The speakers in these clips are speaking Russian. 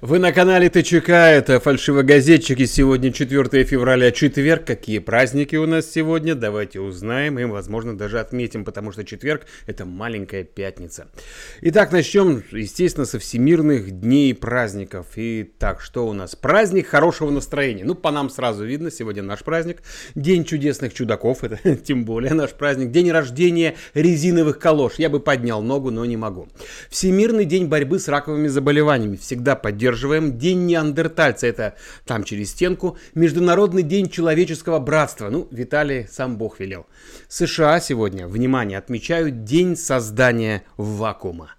Вы на канале ТЧК, это фальшивогазетчики. Сегодня 4 февраля, четверг. Какие праздники у нас сегодня? Давайте узнаем и, возможно, даже отметим, потому что четверг – это маленькая пятница. Итак, начнем, естественно, со всемирных дней праздников. Итак, что у нас? Праздник хорошего настроения. Ну, по нам сразу видно, сегодня наш праздник. День чудесных чудаков, это тем более наш праздник. День рождения резиновых калош. Я бы поднял ногу, но не могу. Всемирный день борьбы с раковыми заболеваниями. Всегда поддерживаю поддерживаем. День неандертальца, это там через стенку. Международный день человеческого братства. Ну, Виталий сам Бог велел. США сегодня, внимание, отмечают День создания вакуума.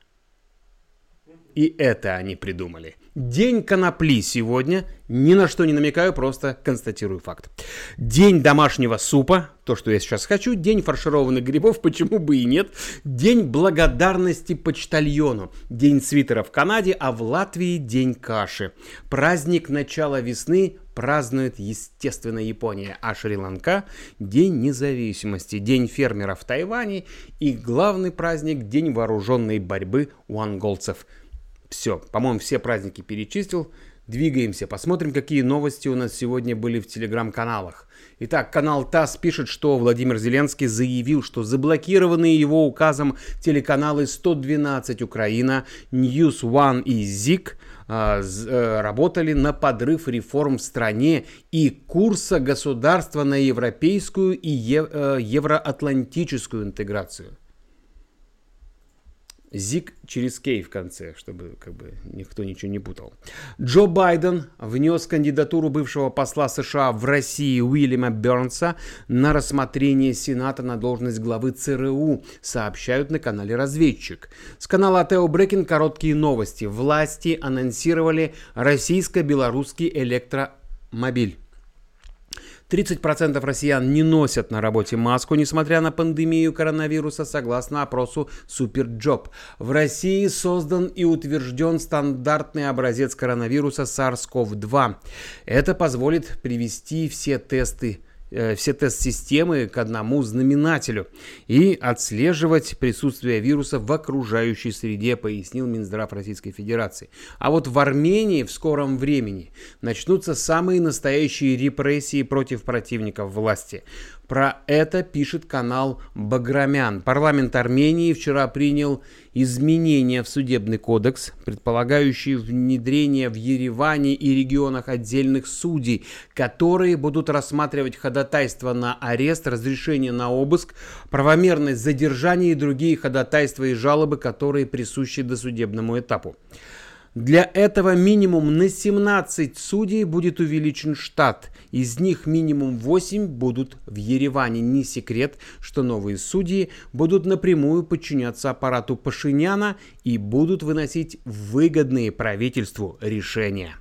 И это они придумали. День конопли сегодня. Ни на что не намекаю, просто констатирую факт. День домашнего супа, то, что я сейчас хочу. День фаршированных грибов, почему бы и нет. День благодарности почтальону. День свитера в Канаде, а в Латвии день каши. Праздник начала весны празднует, естественно, Япония, а Шри-Ланка – День независимости, День фермера в Тайване и главный праздник – День вооруженной борьбы у анголцев – все, по-моему, все праздники перечислил. Двигаемся, посмотрим, какие новости у нас сегодня были в телеграм-каналах. Итак, канал ТАСС пишет, что Владимир Зеленский заявил, что заблокированные его указом телеканалы 112 Украина, News One и ЗИК а, э, работали на подрыв реформ в стране и курса государства на европейскую и э, евроатлантическую интеграцию. Зик через Кей в конце, чтобы как бы никто ничего не путал. Джо Байден внес кандидатуру бывшего посла США в России Уильяма Бернса на рассмотрение Сената на должность главы ЦРУ, сообщают на канале «Разведчик». С канала Тео Брекин короткие новости. Власти анонсировали российско-белорусский электромобиль. 30% россиян не носят на работе маску, несмотря на пандемию коронавируса, согласно опросу Superjob. В России создан и утвержден стандартный образец коронавируса SARS-CoV-2. Это позволит привести все тесты все тест-системы к одному знаменателю и отслеживать присутствие вируса в окружающей среде, пояснил Минздрав Российской Федерации. А вот в Армении в скором времени начнутся самые настоящие репрессии против противников власти. Про это пишет канал Баграмян. Парламент Армении вчера принял изменения в судебный кодекс, предполагающие внедрение в Ереване и регионах отдельных судей, которые будут рассматривать ходатайство на арест, разрешение на обыск, правомерность задержания и другие ходатайства и жалобы, которые присущи досудебному этапу. Для этого минимум на 17 судей будет увеличен штат. Из них минимум 8 будут в Ереване. Не секрет, что новые судьи будут напрямую подчиняться аппарату Пашиняна и будут выносить выгодные правительству решения.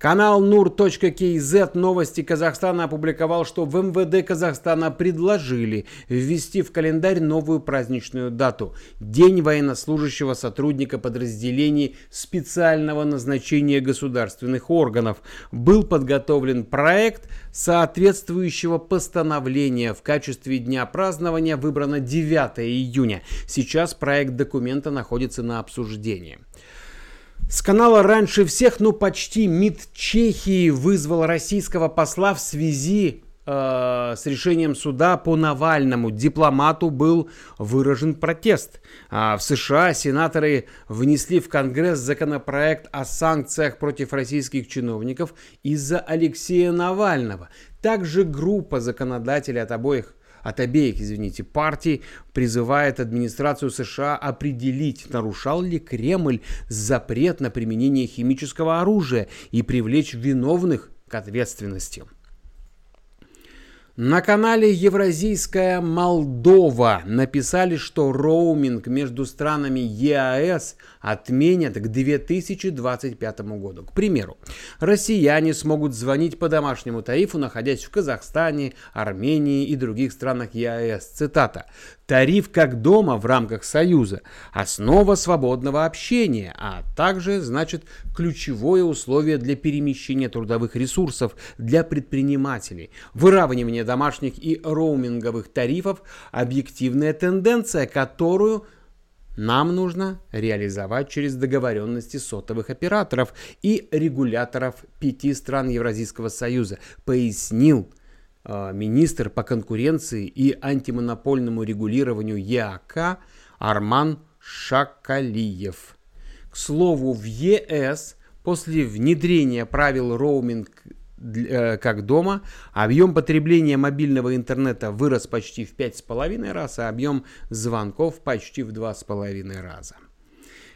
Канал nur.kz новости Казахстана опубликовал, что в МВД Казахстана предложили ввести в календарь новую праздничную дату – День военнослужащего сотрудника подразделений специального назначения государственных органов. Был подготовлен проект соответствующего постановления. В качестве дня празднования выбрано 9 июня. Сейчас проект документа находится на обсуждении. С канала раньше всех, ну почти МИД Чехии вызвал российского посла в связи э, с решением суда по Навальному. Дипломату был выражен протест. А в США сенаторы внесли в Конгресс законопроект о санкциях против российских чиновников из-за Алексея Навального. Также группа законодателей от обоих от обеих, извините, партий призывает администрацию США определить, нарушал ли Кремль запрет на применение химического оружия и привлечь виновных к ответственности. На канале Евразийская Молдова написали, что роуминг между странами ЕАЭС отменят к 2025 году. К примеру, россияне смогут звонить по домашнему тарифу, находясь в Казахстане, Армении и других странах ЕАЭС. Цитата. Тариф как дома в рамках Союза – основа свободного общения, а также, значит, ключевое условие для перемещения трудовых ресурсов для предпринимателей. Выравнивание домашних и роуминговых тарифов – объективная тенденция, которую нам нужно реализовать через договоренности сотовых операторов и регуляторов пяти стран Евразийского союза, пояснил министр по конкуренции и антимонопольному регулированию ЕАК Арман Шакалиев. К слову, в ЕС после внедрения правил роуминг Э, как дома. Объем потребления мобильного интернета вырос почти в 5,5 раз, а объем звонков почти в 2,5 раза.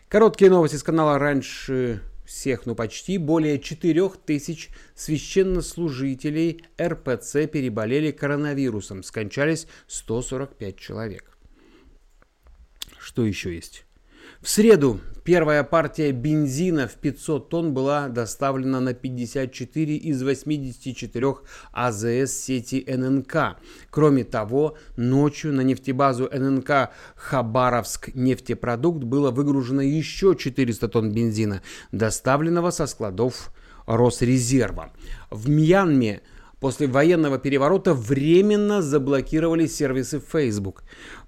Короткие новости с канала раньше всех, ну почти, более 4000 священнослужителей РПЦ переболели коронавирусом, скончались 145 человек. Что еще есть? В среду первая партия бензина в 500 тонн была доставлена на 54 из 84 АЗС сети ННК. Кроме того, ночью на нефтебазу ННК Хабаровск нефтепродукт было выгружено еще 400 тонн бензина, доставленного со складов Росрезерва. В Мьянме после военного переворота временно заблокировали сервисы Facebook.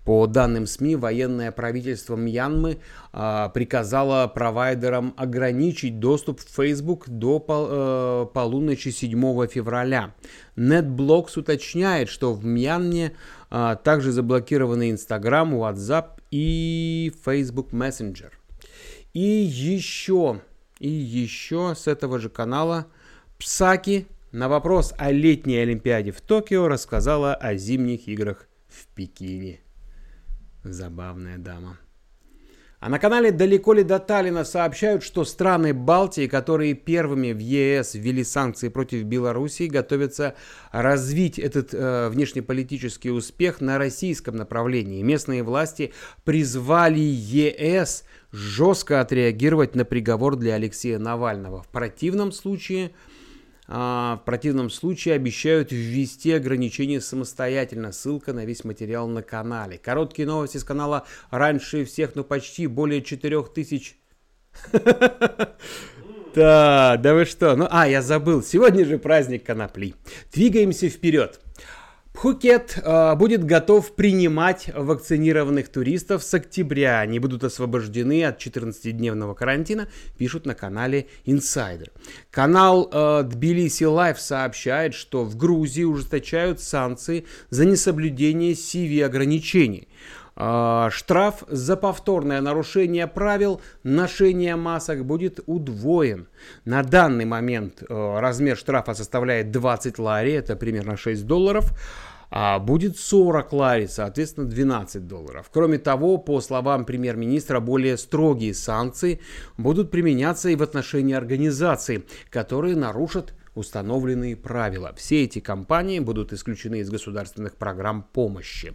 По данным СМИ, военное правительство Мьянмы а, приказало провайдерам ограничить доступ в Facebook до пол, э, полуночи 7 февраля. NetBlocks уточняет, что в Мьянме а, также заблокированы Instagram, WhatsApp и Facebook Messenger. И еще, и еще с этого же канала Псаки на вопрос о летней Олимпиаде в Токио рассказала о зимних играх в Пекине. Забавная дама. А на канале «Далеко ли до Таллина» сообщают, что страны Балтии, которые первыми в ЕС ввели санкции против Белоруссии, готовятся развить этот э, внешнеполитический успех на российском направлении. Местные власти призвали ЕС жестко отреагировать на приговор для Алексея Навального. В противном случае в противном случае обещают ввести ограничения самостоятельно. Ссылка на весь материал на канале. Короткие новости с канала раньше всех, но почти более 4000... Да, да вы что? Ну, а, я забыл. Сегодня же праздник конопли. Двигаемся вперед. Пхукет э, будет готов принимать вакцинированных туристов с октября. Они будут освобождены от 14-дневного карантина, пишут на канале Insider. Канал э, Tbilisi Life сообщает, что в Грузии ужесточают санкции за несоблюдение CV-ограничений. Э, штраф за повторное нарушение правил ношения масок будет удвоен. На данный момент э, размер штрафа составляет 20 лари, это примерно 6 долларов а будет 40 лари, соответственно 12 долларов. Кроме того, по словам премьер-министра, более строгие санкции будут применяться и в отношении организаций, которые нарушат установленные правила. Все эти компании будут исключены из государственных программ помощи.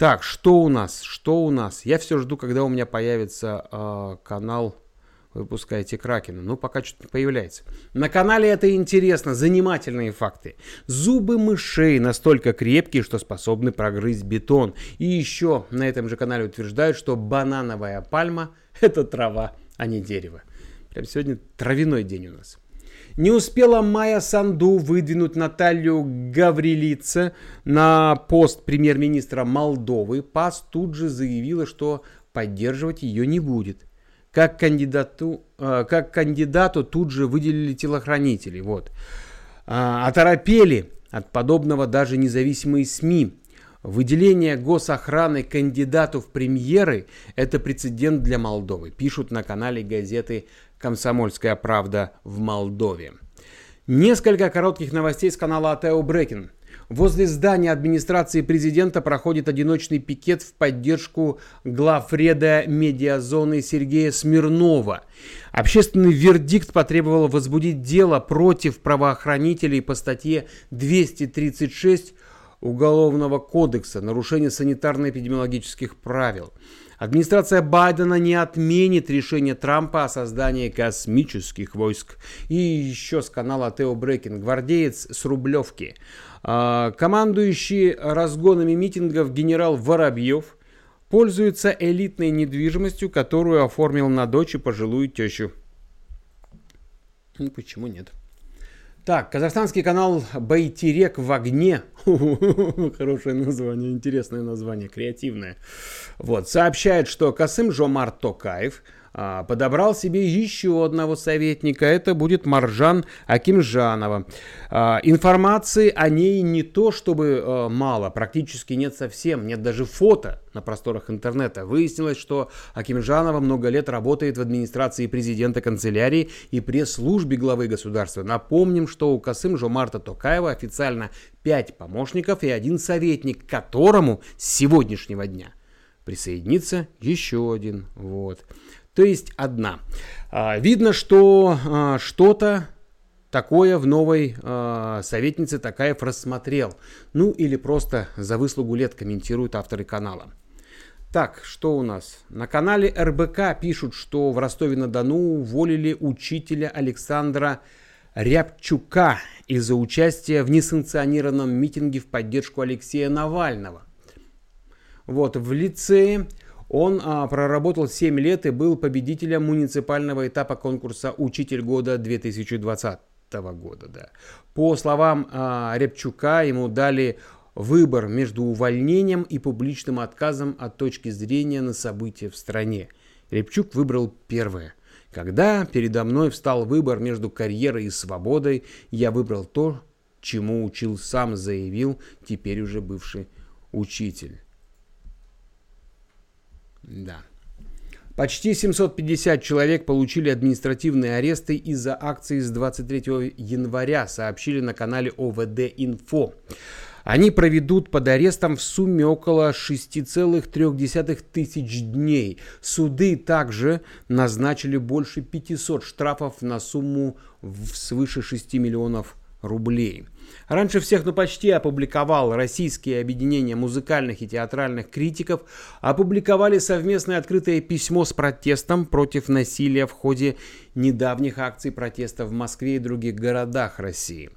Так, что у нас? Что у нас? Я все жду, когда у меня появится э, канал выпускаете Кракена. Ну, пока что-то не появляется. На канале это интересно, занимательные факты. Зубы мышей настолько крепкие, что способны прогрызть бетон. И еще на этом же канале утверждают, что банановая пальма – это трава, а не дерево. Прям сегодня травяной день у нас. Не успела Майя Санду выдвинуть Наталью Гаврилице на пост премьер-министра Молдовы. ПАС тут же заявила, что поддерживать ее не будет как кандидату, э, как кандидату тут же выделили телохранителей. Вот. А, оторопели от подобного даже независимые СМИ. Выделение госохраны кандидату в премьеры – это прецедент для Молдовы, пишут на канале газеты «Комсомольская правда» в Молдове. Несколько коротких новостей с канала Атео Брекин. Возле здания администрации президента проходит одиночный пикет в поддержку главреда медиазоны Сергея Смирнова. Общественный вердикт потребовал возбудить дело против правоохранителей по статье 236 Уголовного кодекса «Нарушение санитарно-эпидемиологических правил». Администрация Байдена не отменит решение Трампа о создании космических войск. И еще с канала Тео Брекин, гвардеец с Рублевки. А, командующий разгонами митингов генерал Воробьев пользуется элитной недвижимостью, которую оформил на дочь и пожилую тещу. Ну почему нет? Так, казахстанский канал Байтерек в огне. Хорошее название, интересное название, креативное. Вот, сообщает, что Касым Жомар Токаев – подобрал себе еще одного советника. Это будет Маржан Акимжанова. А, информации о ней не то чтобы а, мало, практически нет совсем, нет даже фото на просторах интернета. Выяснилось, что Акимжанова много лет работает в администрации президента канцелярии и пресс-службе главы государства. Напомним, что у Касым Жомарта Токаева официально 5 помощников и один советник, которому с сегодняшнего дня присоединится еще один. Вот то есть одна. А, видно, что а, что-то такое в новой э, советнице Такаев рассмотрел. Ну или просто за выслугу лет комментируют авторы канала. Так, что у нас? На канале РБК пишут, что в Ростове-на-Дону уволили учителя Александра Рябчука из-за участия в несанкционированном митинге в поддержку Алексея Навального. Вот, в лицее он а, проработал 7 лет и был победителем муниципального этапа конкурса «Учитель года 2020 года». Да. По словам а, Рябчука, ему дали выбор между увольнением и публичным отказом от точки зрения на события в стране. Рябчук выбрал первое. Когда передо мной встал выбор между карьерой и свободой, я выбрал то, чему учил сам, заявил теперь уже бывший учитель. Да. Почти 750 человек получили административные аресты из-за акции с 23 января, сообщили на канале ОВД Инфо. Они проведут под арестом в сумме около 6,3 тысяч дней. Суды также назначили больше 500 штрафов на сумму свыше 6 миллионов рублей. Раньше всех, ну почти опубликовал российские объединения музыкальных и театральных критиков, опубликовали совместное открытое письмо с протестом против насилия в ходе недавних акций протеста в Москве и других городах России.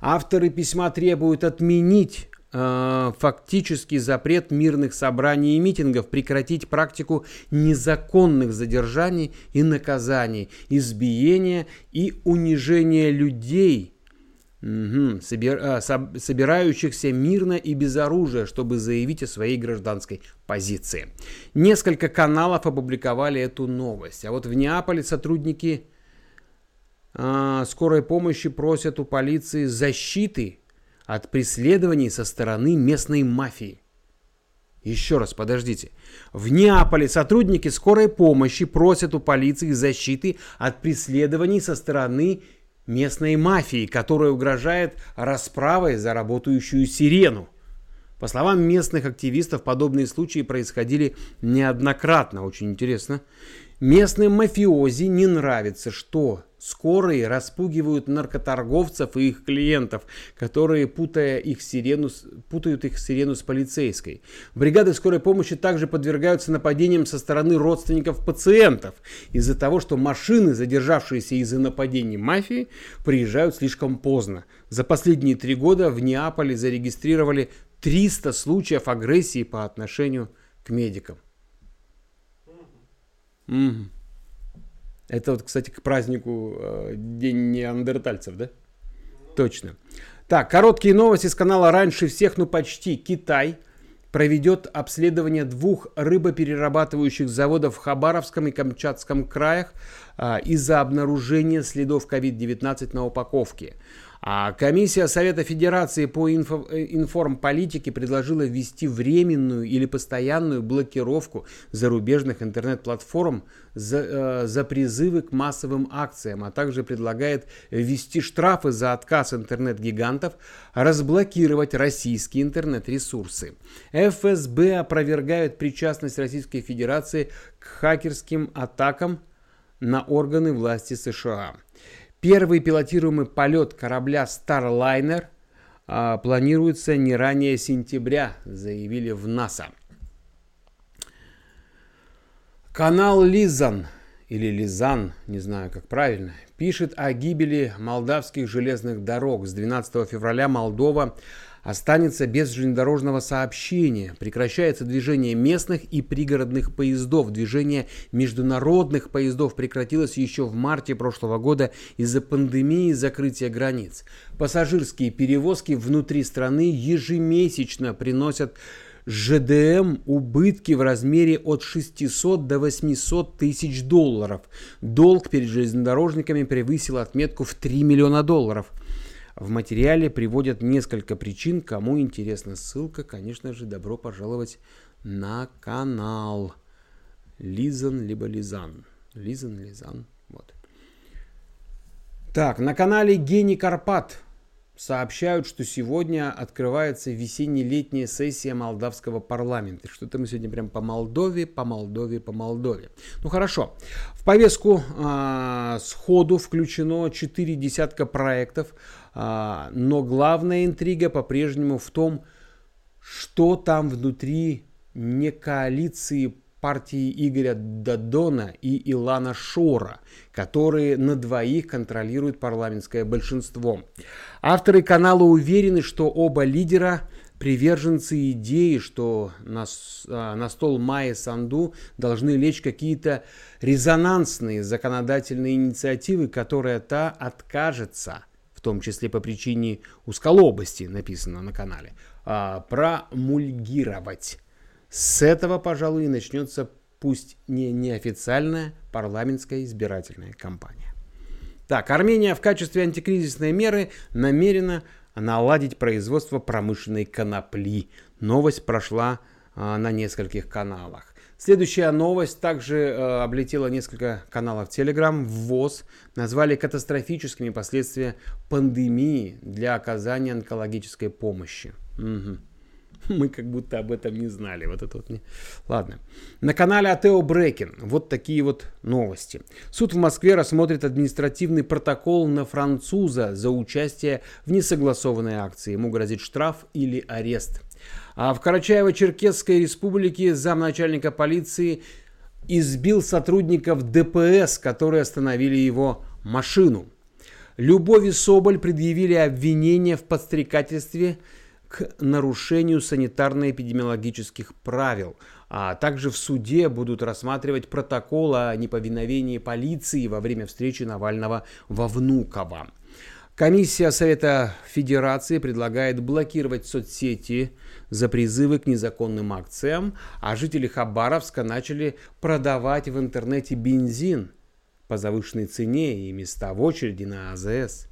Авторы письма требуют отменить э, фактический запрет мирных собраний и митингов, прекратить практику незаконных задержаний и наказаний, избиения и унижения людей – Угу. Собир, а, соб, собирающихся мирно и без оружия, чтобы заявить о своей гражданской позиции. Несколько каналов опубликовали эту новость. А вот в Неаполе сотрудники а, скорой помощи просят у полиции защиты от преследований со стороны местной мафии. Еще раз, подождите. В Неаполе сотрудники скорой помощи просят у полиции защиты от преследований со стороны местной мафии, которая угрожает расправой за работающую сирену. По словам местных активистов, подобные случаи происходили неоднократно. Очень интересно. Местным мафиози не нравится, что скорые распугивают наркоторговцев и их клиентов, которые, путая их сирену, путают их сирену с полицейской. Бригады скорой помощи также подвергаются нападениям со стороны родственников пациентов из-за того, что машины, задержавшиеся из-за нападений мафии, приезжают слишком поздно. За последние три года в Неаполе зарегистрировали 300 случаев агрессии по отношению к медикам. Угу. Это вот, кстати, к празднику э, День неандертальцев, да? Точно. Так, короткие новости с канала «Раньше всех», ну почти. Китай проведет обследование двух рыбоперерабатывающих заводов в Хабаровском и Камчатском краях э, из-за обнаружения следов COVID-19 на упаковке. А комиссия Совета Федерации по инфо, э, информполитике предложила ввести временную или постоянную блокировку зарубежных интернет-платформ за, э, за призывы к массовым акциям, а также предлагает ввести штрафы за отказ интернет-гигантов разблокировать российские интернет-ресурсы. ФСБ опровергает причастность Российской Федерации к хакерским атакам на органы власти США. Первый пилотируемый полет корабля Starliner а, планируется не ранее сентября, заявили в НАСА. Канал Лизан или Лизан, не знаю как правильно, пишет о гибели молдавских железных дорог. С 12 февраля Молдова останется без железнодорожного сообщения, прекращается движение местных и пригородных поездов, движение международных поездов прекратилось еще в марте прошлого года из-за пандемии и закрытия границ. Пассажирские перевозки внутри страны ежемесячно приносят ЖДМ убытки в размере от 600 до 800 тысяч долларов. Долг перед железнодорожниками превысил отметку в 3 миллиона долларов. В материале приводят несколько причин. Кому интересна ссылка, конечно же, добро пожаловать на канал. Лизан либо Лизан. Лизан, Лизан. Вот. Так, на канале Гений Карпат сообщают, что сегодня открывается весенне-летняя сессия молдавского парламента. Что-то мы сегодня прям по Молдове, по Молдове, по Молдове. Ну хорошо. В повестку э, сходу включено 4 десятка проектов, но главная интрига по-прежнему в том, что там внутри не коалиции партии Игоря Дадона и Илана Шора, которые на двоих контролируют парламентское большинство. Авторы канала уверены, что оба лидера приверженцы идеи, что на, а, на стол Майи Санду должны лечь какие-то резонансные законодательные инициативы, которые та откажется, в том числе по причине узколобости, написано на канале, а, промульгировать. С этого, пожалуй, и начнется пусть не неофициальная парламентская избирательная кампания. Так, Армения в качестве антикризисной меры намерена наладить производство промышленной конопли. Новость прошла а, на нескольких каналах. Следующая новость также а, облетела несколько каналов Telegram. ВОЗ назвали катастрофическими последствия пандемии для оказания онкологической помощи. Угу. Мы как будто об этом не знали. Вот это вот не... Ладно. На канале Атео Брекин вот такие вот новости. Суд в Москве рассмотрит административный протокол на француза за участие в несогласованной акции. Ему грозит штраф или арест. А в Карачаево-Черкесской республике замначальника полиции избил сотрудников ДПС, которые остановили его машину. Любови Соболь предъявили обвинение в подстрекательстве к нарушению санитарно-эпидемиологических правил, а также в суде будут рассматривать протокол о неповиновении полиции во время встречи Навального во Внуково. Комиссия Совета Федерации предлагает блокировать соцсети за призывы к незаконным акциям, а жители Хабаровска начали продавать в интернете бензин по завышенной цене и места в очереди на АЗС.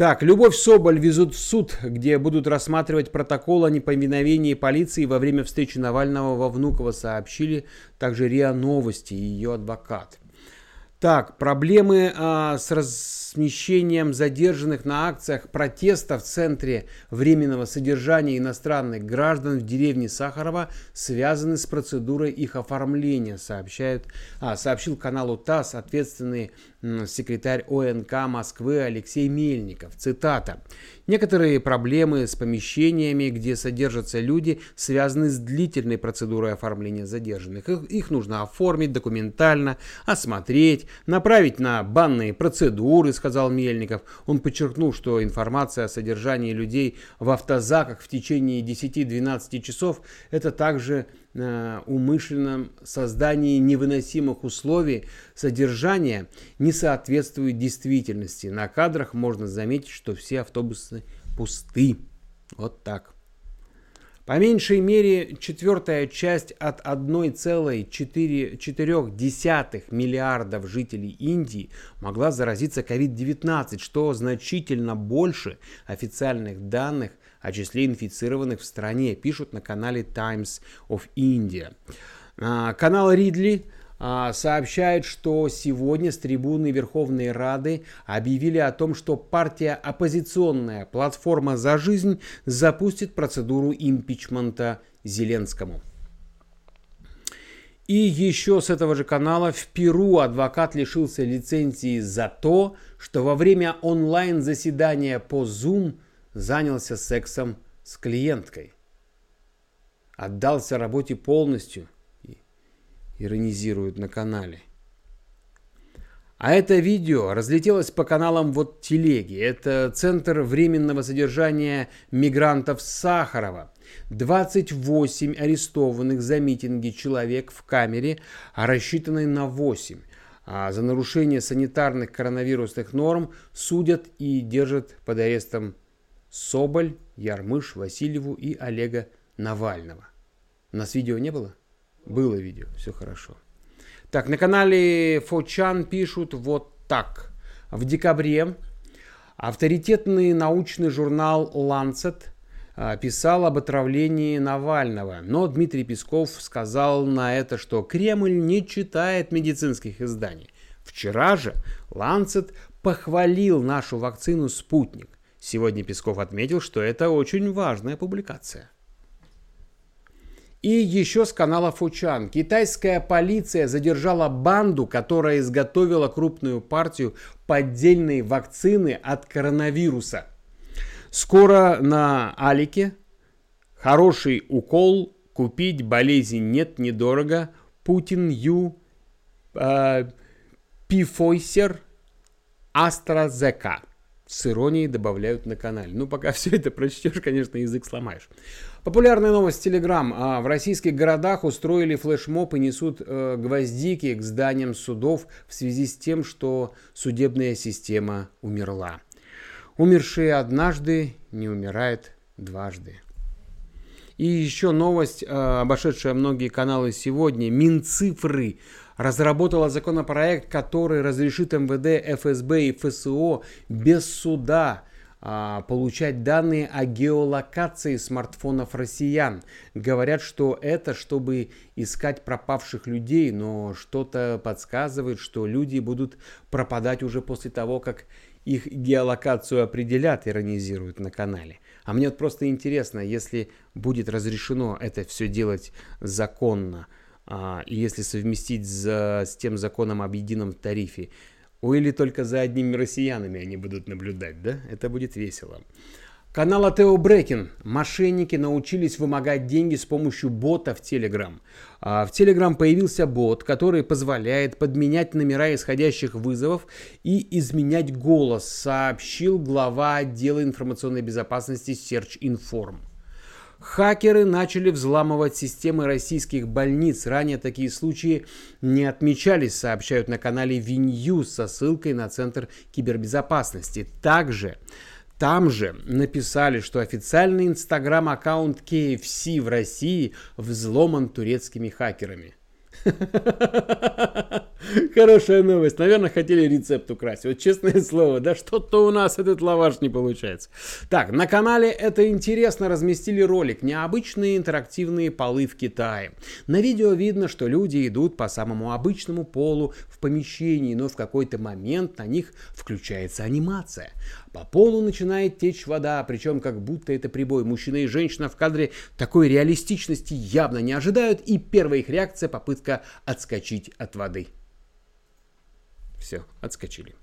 Так, Любовь Соболь везут в суд, где будут рассматривать протокол о неповиновении полиции во время встречи Навального во Внуково, сообщили также РИА Новости и ее адвокат. Так, проблемы а, с размещением задержанных на акциях протеста в центре временного содержания иностранных граждан в деревне Сахарова связаны с процедурой их оформления, сообщают, а, сообщил каналу ТАСС ответственный секретарь ОНК Москвы Алексей Мельников. Цитата. Некоторые проблемы с помещениями, где содержатся люди, связаны с длительной процедурой оформления задержанных. Их, их нужно оформить документально, осмотреть, направить на банные процедуры, сказал Мельников. Он подчеркнул, что информация о содержании людей в автозаках в течение 10-12 часов – это также умышленном создании невыносимых условий содержания не соответствует действительности. На кадрах можно заметить, что все автобусы пусты. Вот так. По меньшей мере четвертая часть от 1,4 миллиардов жителей Индии могла заразиться COVID-19, что значительно больше официальных данных о числе инфицированных в стране, пишут на канале Times of India. А, канал Ридли а, сообщает, что сегодня с трибуны Верховной Рады объявили о том, что партия оппозиционная «Платформа за жизнь» запустит процедуру импичмента Зеленскому. И еще с этого же канала в Перу адвокат лишился лицензии за то, что во время онлайн-заседания по Zoom – занялся сексом с клиенткой. Отдался работе полностью, иронизируют на канале. А это видео разлетелось по каналам вот телеги. Это центр временного содержания мигрантов Сахарова. 28 арестованных за митинги человек в камере, рассчитанной на 8. А за нарушение санитарных коронавирусных норм судят и держат под арестом Соболь, Ярмыш, Васильеву и Олега Навального. У нас видео не было? Было видео, все хорошо. Так, на канале Фочан пишут вот так. В декабре авторитетный научный журнал Lancet а, писал об отравлении Навального, но Дмитрий Песков сказал на это, что Кремль не читает медицинских изданий. Вчера же Lancet похвалил нашу вакцину «Спутник». Сегодня Песков отметил, что это очень важная публикация. И еще с канала Фучан. Китайская полиция задержала банду, которая изготовила крупную партию поддельной вакцины от коронавируса. Скоро на Алике хороший укол купить болезнь нет недорого. Путин Ю э, Пифойсер Астразека с иронией добавляют на канале. Ну, пока все это прочтешь, конечно, язык сломаешь. Популярная новость. А, в российских городах устроили флешмоб и несут э, гвоздики к зданиям судов в связи с тем, что судебная система умерла. Умершие однажды не умирает дважды. И еще новость, э, обошедшая многие каналы сегодня. Минцифры разработала законопроект, который разрешит МВД, ФСБ и ФСО без суда а, получать данные о геолокации смартфонов россиян. Говорят, что это чтобы искать пропавших людей, но что-то подсказывает, что люди будут пропадать уже после того, как их геолокацию определят, иронизируют на канале. А мне вот просто интересно, если будет разрешено это все делать законно – и если совместить за, с тем законом об едином тарифе, или только за одними россиянами они будут наблюдать, да? Это будет весело. Канал Атео Брекин. Мошенники научились вымогать деньги с помощью бота в. А в Telegram появился бот, который позволяет подменять номера исходящих вызовов и изменять голос, сообщил глава отдела информационной безопасности Search Inform. Хакеры начали взламывать системы российских больниц. Ранее такие случаи не отмечались, сообщают на канале VNews со ссылкой на Центр кибербезопасности. Также там же написали, что официальный инстаграм-аккаунт KFC в России взломан турецкими хакерами. Хорошая новость. Наверное, хотели рецепт украсть. Вот честное слово, да что-то у нас этот лаваш не получается. Так, на канале «Это интересно» разместили ролик «Необычные интерактивные полы в Китае». На видео видно, что люди идут по самому обычному полу в помещении, но в какой-то момент на них включается анимация. По полу начинает течь вода, причем как будто это прибой. Мужчина и женщина в кадре такой реалистичности явно не ожидают, и первая их реакция – попытка отскочить от воды. Все, отскочили.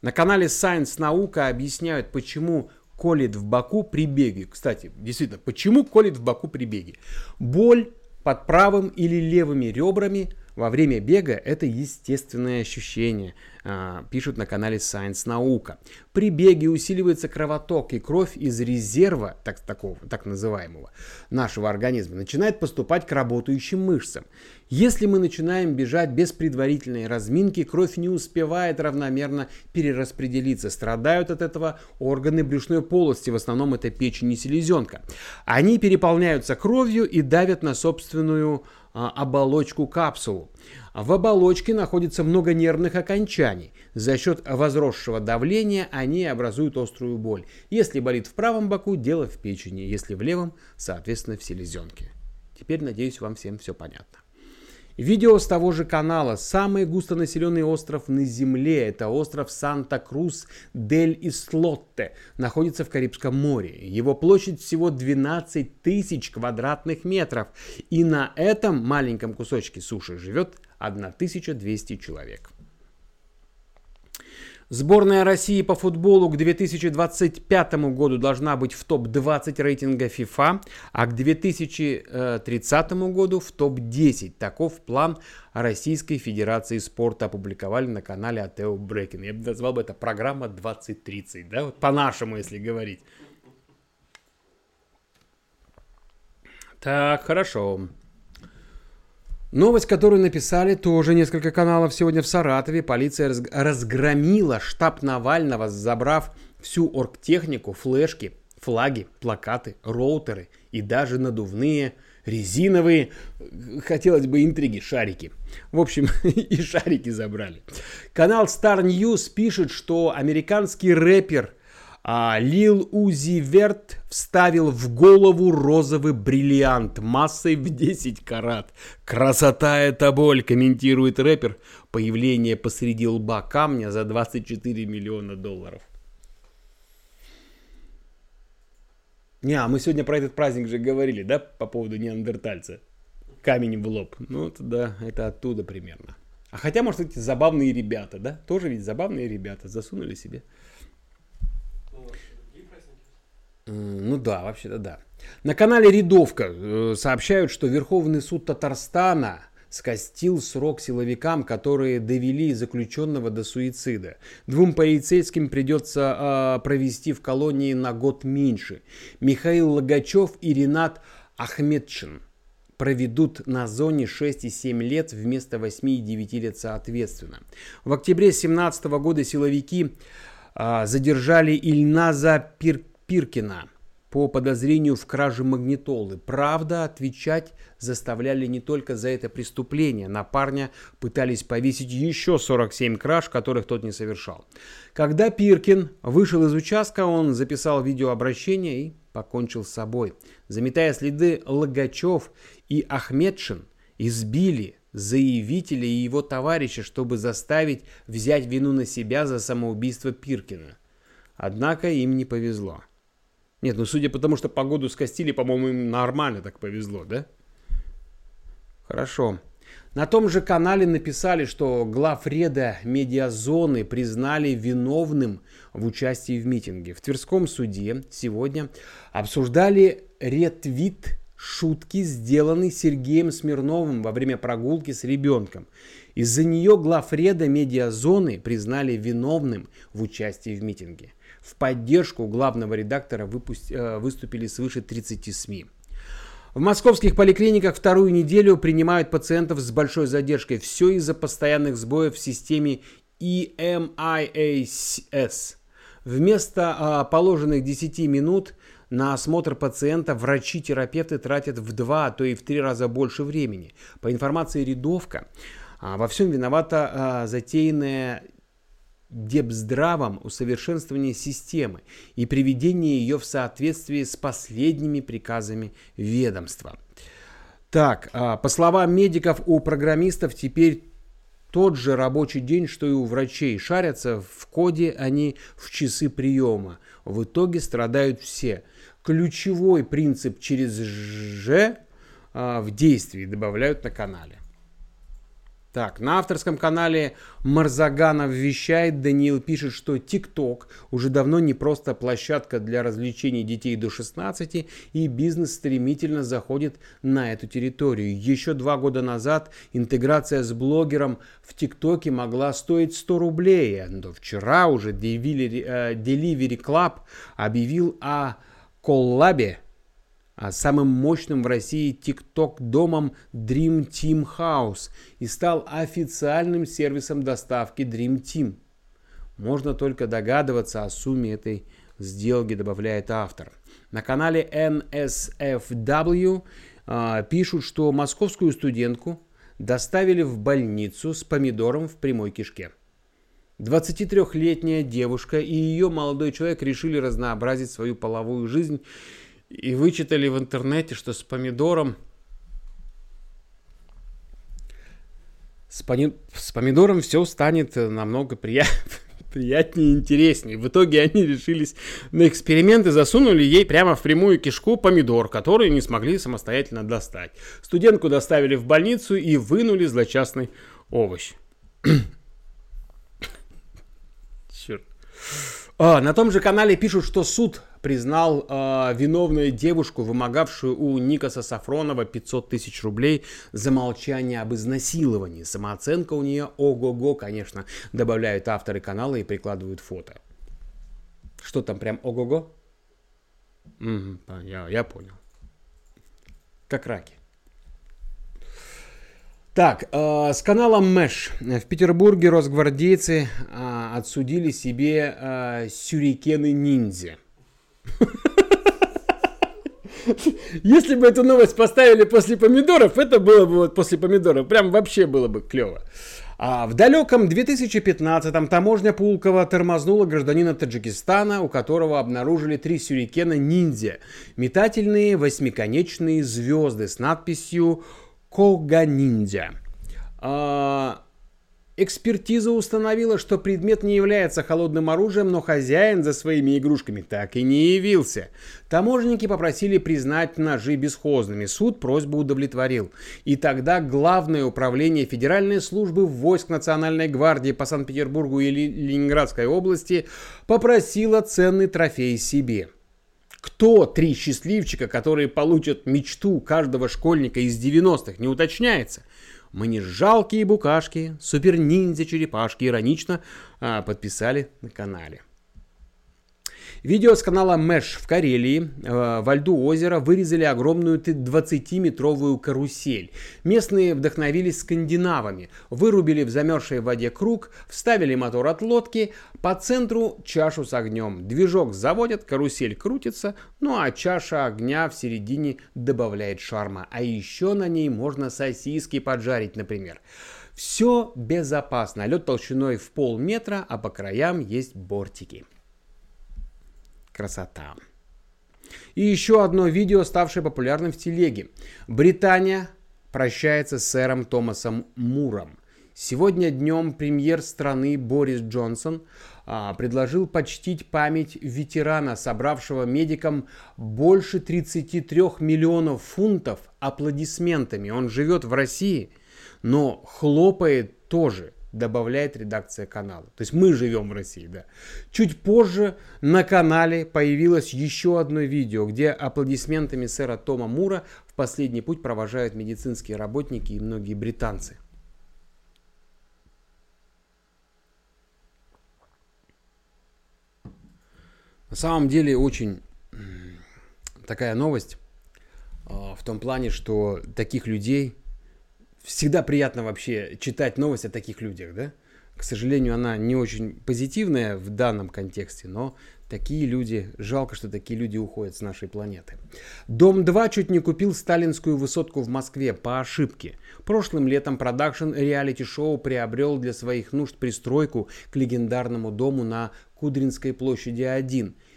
На канале Science Наука объясняют, почему колет в боку при беге. Кстати, действительно, почему колет в боку при беге? Боль под правым или левыми ребрами во время бега – это естественное ощущение – пишут на канале Science Наука. При беге усиливается кровоток, и кровь из резерва, так, такого, так называемого, нашего организма начинает поступать к работающим мышцам. Если мы начинаем бежать без предварительной разминки, кровь не успевает равномерно перераспределиться. Страдают от этого органы брюшной полости, в основном это печень и селезенка. Они переполняются кровью и давят на собственную а, оболочку капсулу. В оболочке находится много нервных окончаний. За счет возросшего давления они образуют острую боль. Если болит в правом боку, дело в печени, если в левом, соответственно, в селезенке. Теперь, надеюсь, вам всем все понятно. Видео с того же канала. Самый густонаселенный остров на Земле. Это остров Санта-Крус дель Ислотте. Находится в Карибском море. Его площадь всего 12 тысяч квадратных метров. И на этом маленьком кусочке суши живет 1200 человек. Сборная России по футболу к 2025 году должна быть в топ-20 рейтинга FIFA, а к 2030 году в топ-10. Таков план Российской Федерации спорта опубликовали на канале Атео Брекин. Я бы назвал бы это программа 2030, да, вот по-нашему, если говорить. Так, хорошо. Новость, которую написали тоже несколько каналов сегодня в Саратове. Полиция разгромила штаб Навального, забрав всю оргтехнику, флешки, флаги, плакаты, роутеры и даже надувные резиновые, хотелось бы интриги, шарики. В общем, и шарики забрали. Канал Star News пишет, что американский рэпер а Лил Узи Верт вставил в голову розовый бриллиант массой в 10 карат. «Красота это боль», комментирует рэпер. Появление посреди лба камня за 24 миллиона долларов. Не, а мы сегодня про этот праздник же говорили, да, по поводу неандертальца? Камень в лоб. Ну, это, да, это оттуда примерно. А хотя, может, эти забавные ребята, да? Тоже ведь забавные ребята засунули себе. Ну да, вообще-то да. На канале Рядовка э, сообщают, что Верховный суд Татарстана скостил срок силовикам, которые довели заключенного до суицида. Двум полицейским придется э, провести в колонии на год меньше. Михаил Логачев и Ренат Ахмедчин проведут на зоне 6 и 7 лет вместо 8 и 9 лет соответственно. В октябре 2017 года силовики э, задержали Ильназа Пир Пиркина по подозрению в краже магнитолы. Правда, отвечать заставляли не только за это преступление. На парня пытались повесить еще 47 краж, которых тот не совершал. Когда Пиркин вышел из участка, он записал видеообращение и покончил с собой. Заметая следы, Логачев и Ахмедшин избили заявителя и его товарища, чтобы заставить взять вину на себя за самоубийство Пиркина. Однако им не повезло. Нет, ну судя по тому, что погоду скостили, по-моему, им нормально так повезло, да? Хорошо. На том же канале написали, что главреда медиазоны признали виновным в участии в митинге. В Тверском суде сегодня обсуждали ретвит шутки, сделанный Сергеем Смирновым во время прогулки с ребенком. Из-за нее главреда медиазоны признали виновным в участии в митинге. В поддержку главного редактора выпусти, э, выступили свыше 30 СМИ. В московских поликлиниках вторую неделю принимают пациентов с большой задержкой. Все из-за постоянных сбоев в системе EMIAS. Вместо а, положенных 10 минут на осмотр пациента врачи-терапевты тратят в два, а то и в три раза больше времени. По информации рядовка, а, во всем виновата а, затеянная депздравом усовершенствование системы и приведение ее в соответствии с последними приказами ведомства. Так, а, по словам медиков, у программистов теперь тот же рабочий день, что и у врачей. Шарятся в коде они в часы приема. В итоге страдают все. Ключевой принцип через «ж» а, в действии добавляют на канале. Так, на авторском канале Марзаганов вещает, Даниил пишет, что ТикТок уже давно не просто площадка для развлечений детей до 16, и бизнес стремительно заходит на эту территорию. Еще два года назад интеграция с блогером в ТикТоке могла стоить 100 рублей, но вчера уже Delivery, э, Club объявил о коллабе самым мощным в России TikTok-домом Dream Team House и стал официальным сервисом доставки Dream Team. Можно только догадываться о сумме этой сделки, добавляет автор. На канале NSFW э, пишут, что московскую студентку доставили в больницу с помидором в прямой кишке. 23-летняя девушка и ее молодой человек решили разнообразить свою половую жизнь и вычитали в интернете, что с помидором с, пони... с помидором все станет намного приятнее приятнее и интереснее. В итоге они решились на эксперимент и засунули ей прямо в прямую кишку помидор, который не смогли самостоятельно достать. Студентку доставили в больницу и вынули злочастный овощ. А, на том же канале пишут, что суд признал э, виновную девушку, вымогавшую у Никаса Сафронова 500 тысяч рублей за молчание об изнасиловании. Самооценка у нее ого-го, конечно, добавляют авторы канала и прикладывают фото. Что там прям ого-го? Угу, я, я понял. Как раки. Так, э, с каналом Мэш. В Петербурге росгвардейцы э, отсудили себе э, сюрикены-ниндзя. Если бы эту новость поставили после помидоров, это было бы вот после помидоров. Прям вообще было бы клево. А в далеком 2015-м таможня Пулкова тормознула гражданина Таджикистана, у которого обнаружили три сюрикена ниндзя. Метательные восьмиконечные звезды с надписью Кога ниндзя. А, экспертиза установила, что предмет не является холодным оружием, но хозяин за своими игрушками так и не явился. Таможенники попросили признать ножи бесхозными. Суд просьбу удовлетворил. И тогда Главное управление Федеральной службы войск Национальной гвардии по Санкт-Петербургу и Ленинградской области попросило ценный трофей себе. Кто три счастливчика, которые получат мечту каждого школьника из 90-х, не уточняется. Мы не жалкие букашки, супер-ниндзя-черепашки иронично а, подписали на канале. Видео с канала Мэш в Карелии э, во льду озера вырезали огромную 20-метровую карусель. Местные вдохновились скандинавами, вырубили в замерзшей воде круг, вставили мотор от лодки, по центру чашу с огнем. Движок заводят, карусель крутится, ну а чаша огня в середине добавляет шарма. А еще на ней можно сосиски поджарить, например. Все безопасно. Лед толщиной в полметра, а по краям есть бортики. Красота. И еще одно видео, ставшее популярным в телеге. Британия прощается с сэром Томасом Муром. Сегодня днем премьер страны Борис Джонсон а, предложил почтить память ветерана, собравшего медикам больше 33 миллионов фунтов аплодисментами. Он живет в России, но хлопает тоже добавляет редакция канала. То есть мы живем в России, да. Чуть позже на канале появилось еще одно видео, где аплодисментами сэра Тома Мура в последний путь провожают медицинские работники и многие британцы. На самом деле очень такая новость а, в том плане, что таких людей всегда приятно вообще читать новость о таких людях, да? К сожалению, она не очень позитивная в данном контексте, но такие люди, жалко, что такие люди уходят с нашей планеты. Дом-2 чуть не купил сталинскую высотку в Москве по ошибке. Прошлым летом продакшн реалити-шоу приобрел для своих нужд пристройку к легендарному дому на Кудринской площади 1 –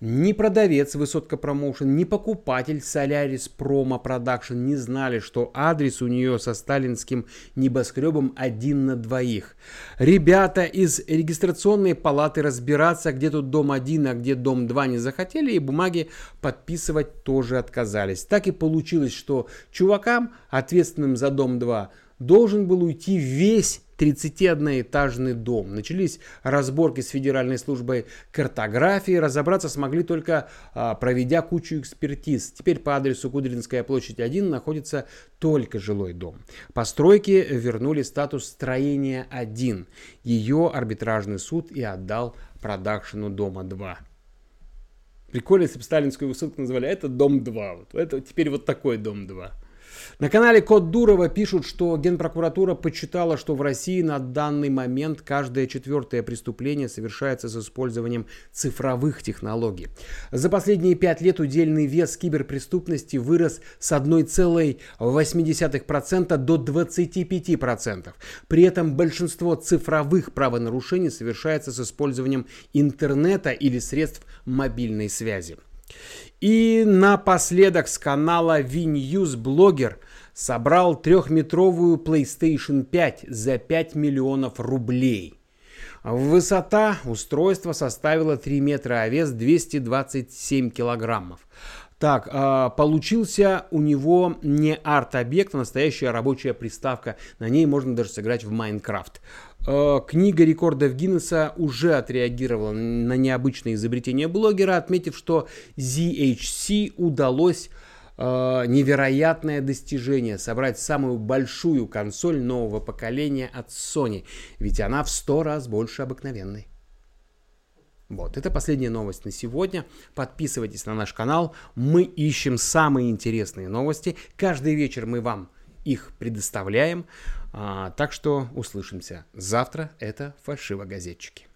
ни продавец Высотка Промоушен, ни покупатель Солярис Промо Продакшн не знали, что адрес у нее со сталинским небоскребом один на двоих. Ребята из регистрационной палаты разбираться, где тут дом один, а где дом два не захотели, и бумаги подписывать тоже отказались. Так и получилось, что чувакам, ответственным за дом 2, должен был уйти весь 31-этажный дом. Начались разборки с Федеральной службой картографии. Разобраться смогли только а, проведя кучу экспертиз. Теперь по адресу Кудринская площадь 1 находится только жилой дом. Постройки вернули статус строения 1. Ее арбитражный суд и отдал продакшену дома 2. Прикольно, если бы сталинскую высотку назвали, это дом 2. Вот. Это теперь вот такой дом 2. На канале Код Дурова пишут, что Генпрокуратура почитала, что в России на данный момент каждое четвертое преступление совершается с использованием цифровых технологий. За последние пять лет удельный вес киберпреступности вырос с 1,8% до 25%. При этом большинство цифровых правонарушений совершается с использованием интернета или средств мобильной связи. И напоследок с канала VNews блогер собрал трехметровую PlayStation 5 за 5 миллионов рублей. Высота устройства составила 3 метра, а вес 227 килограммов. Так, а, получился у него не арт-объект, а настоящая рабочая приставка. На ней можно даже сыграть в Майнкрафт. А, книга рекордов Гиннесса уже отреагировала на необычное изобретение блогера, отметив, что ZHC удалось а, невероятное достижение собрать самую большую консоль нового поколения от Sony, ведь она в сто раз больше обыкновенной. Вот, это последняя новость на сегодня. Подписывайтесь на наш канал. Мы ищем самые интересные новости. Каждый вечер мы вам их предоставляем. А, так что услышимся завтра. Это фальшивогазетчики.